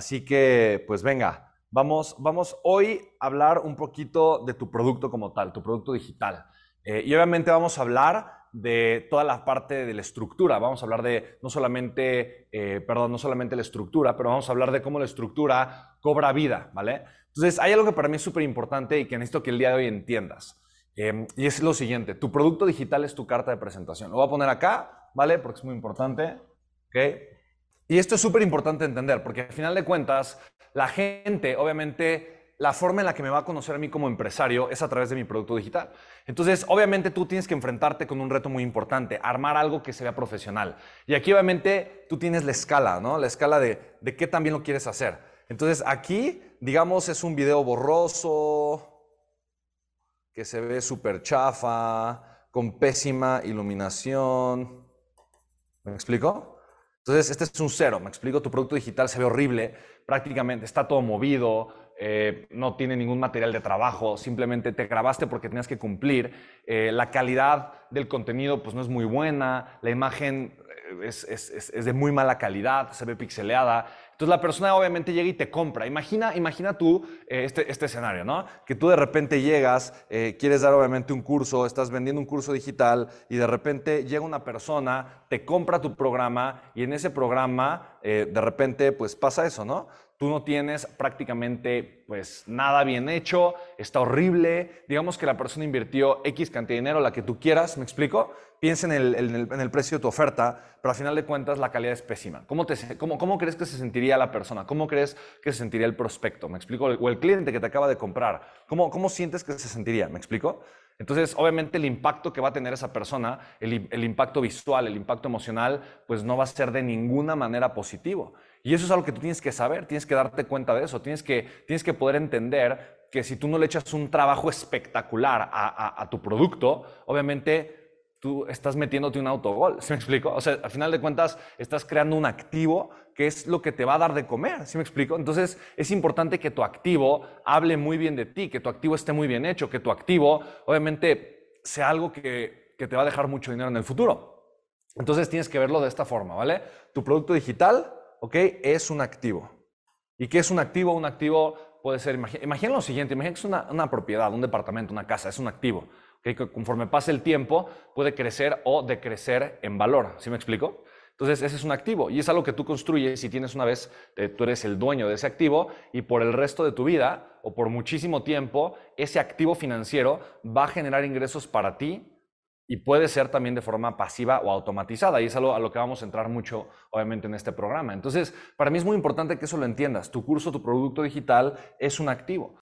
Así que, pues venga, vamos, vamos hoy a hablar un poquito de tu producto como tal, tu producto digital. Eh, y obviamente vamos a hablar de toda la parte de la estructura. Vamos a hablar de no solamente, eh, perdón, no solamente la estructura, pero vamos a hablar de cómo la estructura cobra vida, ¿vale? Entonces, hay algo que para mí es súper importante y que necesito que el día de hoy entiendas. Em, y es lo siguiente, tu producto digital es tu carta de presentación. Lo voy a poner acá, ¿vale? Porque es muy importante, ¿ok? Y esto es súper importante entender, porque al final de cuentas, la gente, obviamente, la forma en la que me va a conocer a mí como empresario es a través de mi producto digital. Entonces, obviamente tú tienes que enfrentarte con un reto muy importante, armar algo que se vea profesional. Y aquí obviamente tú tienes la escala, ¿no? La escala de, de qué también lo quieres hacer. Entonces, aquí, digamos, es un video borroso, que se ve súper chafa, con pésima iluminación. ¿Me explico? Entonces, este es un cero, me explico, tu producto digital se ve horrible, prácticamente está todo movido, eh, no tiene ningún material de trabajo, simplemente te grabaste porque tenías que cumplir, eh, la calidad del contenido pues no es muy buena, la imagen eh, es, de muy mala calidad, se ve pixeleada. Entonces la persona obviamente llega y te compra. Imagina, imagina tú este, este, escenario, ¿no? Que tú de repente llegas, quieres dar obviamente un curso, estás vendiendo un curso digital y de repente llega una persona, te compra tu programa y en ese programa de repente pues pasa eso, ¿no? Tú no tienes prácticamente pues nada bien hecho, está horrible, digamos que la persona invirtió X cantidad de dinero, la que tú quieras, ¿me explico? Piensa en el, precio de tu oferta, pero al final de cuentas la calidad es pésima. ¿Cómo, te, cómo, ¿Cómo crees que se sentiría la persona? ¿Cómo crees que se sentiría el prospecto? ¿Me explico? O el cliente que te acaba de comprar. ¿Cómo, cómo sientes que se sentiría? ¿Me explico? Entonces, obviamente el impacto que va a tener esa persona, el impacto visual, el impacto emocional, pues no va a ser de ninguna manera positivo. Y eso es algo que tú tienes que saber, tienes que darte cuenta de eso, tienes que, tienes que poder entender que si tú no le echas un trabajo espectacular a, tu producto, obviamente tú estás metiéndote un autogol, ¿sí me explico? O sea, al final de cuentas estás creando un activo que es lo que te va a dar de comer, ¿sí me explico? Entonces es importante que tu activo hable muy bien de ti, que tu activo esté muy bien hecho, que tu activo obviamente sea algo que, que te va a dejar mucho dinero en el futuro. Entonces tienes que verlo de esta forma, ¿vale? Tu producto digital ¿ok? Es un activo. ¿Y qué es un activo? Un activo puede ser, imagina, lo siguiente, imagina que es una, propiedad, un departamento, una casa, es un activo. Que conforme pase el tiempo puede crecer o decrecer en valor. ¿Sí me explico? Entonces, ese es un activo y es algo que tú construyes y tienes una vez, eh, tú eres el dueño de ese activo y por el resto de tu vida o por muchísimo tiempo, ese activo financiero va a generar ingresos para ti y puede ser también de forma pasiva o automatizada. Y es algo a lo que vamos a entrar mucho, obviamente, en este programa. Entonces, para mí es muy importante que eso lo entiendas. Tu curso, tu producto digital es un activo.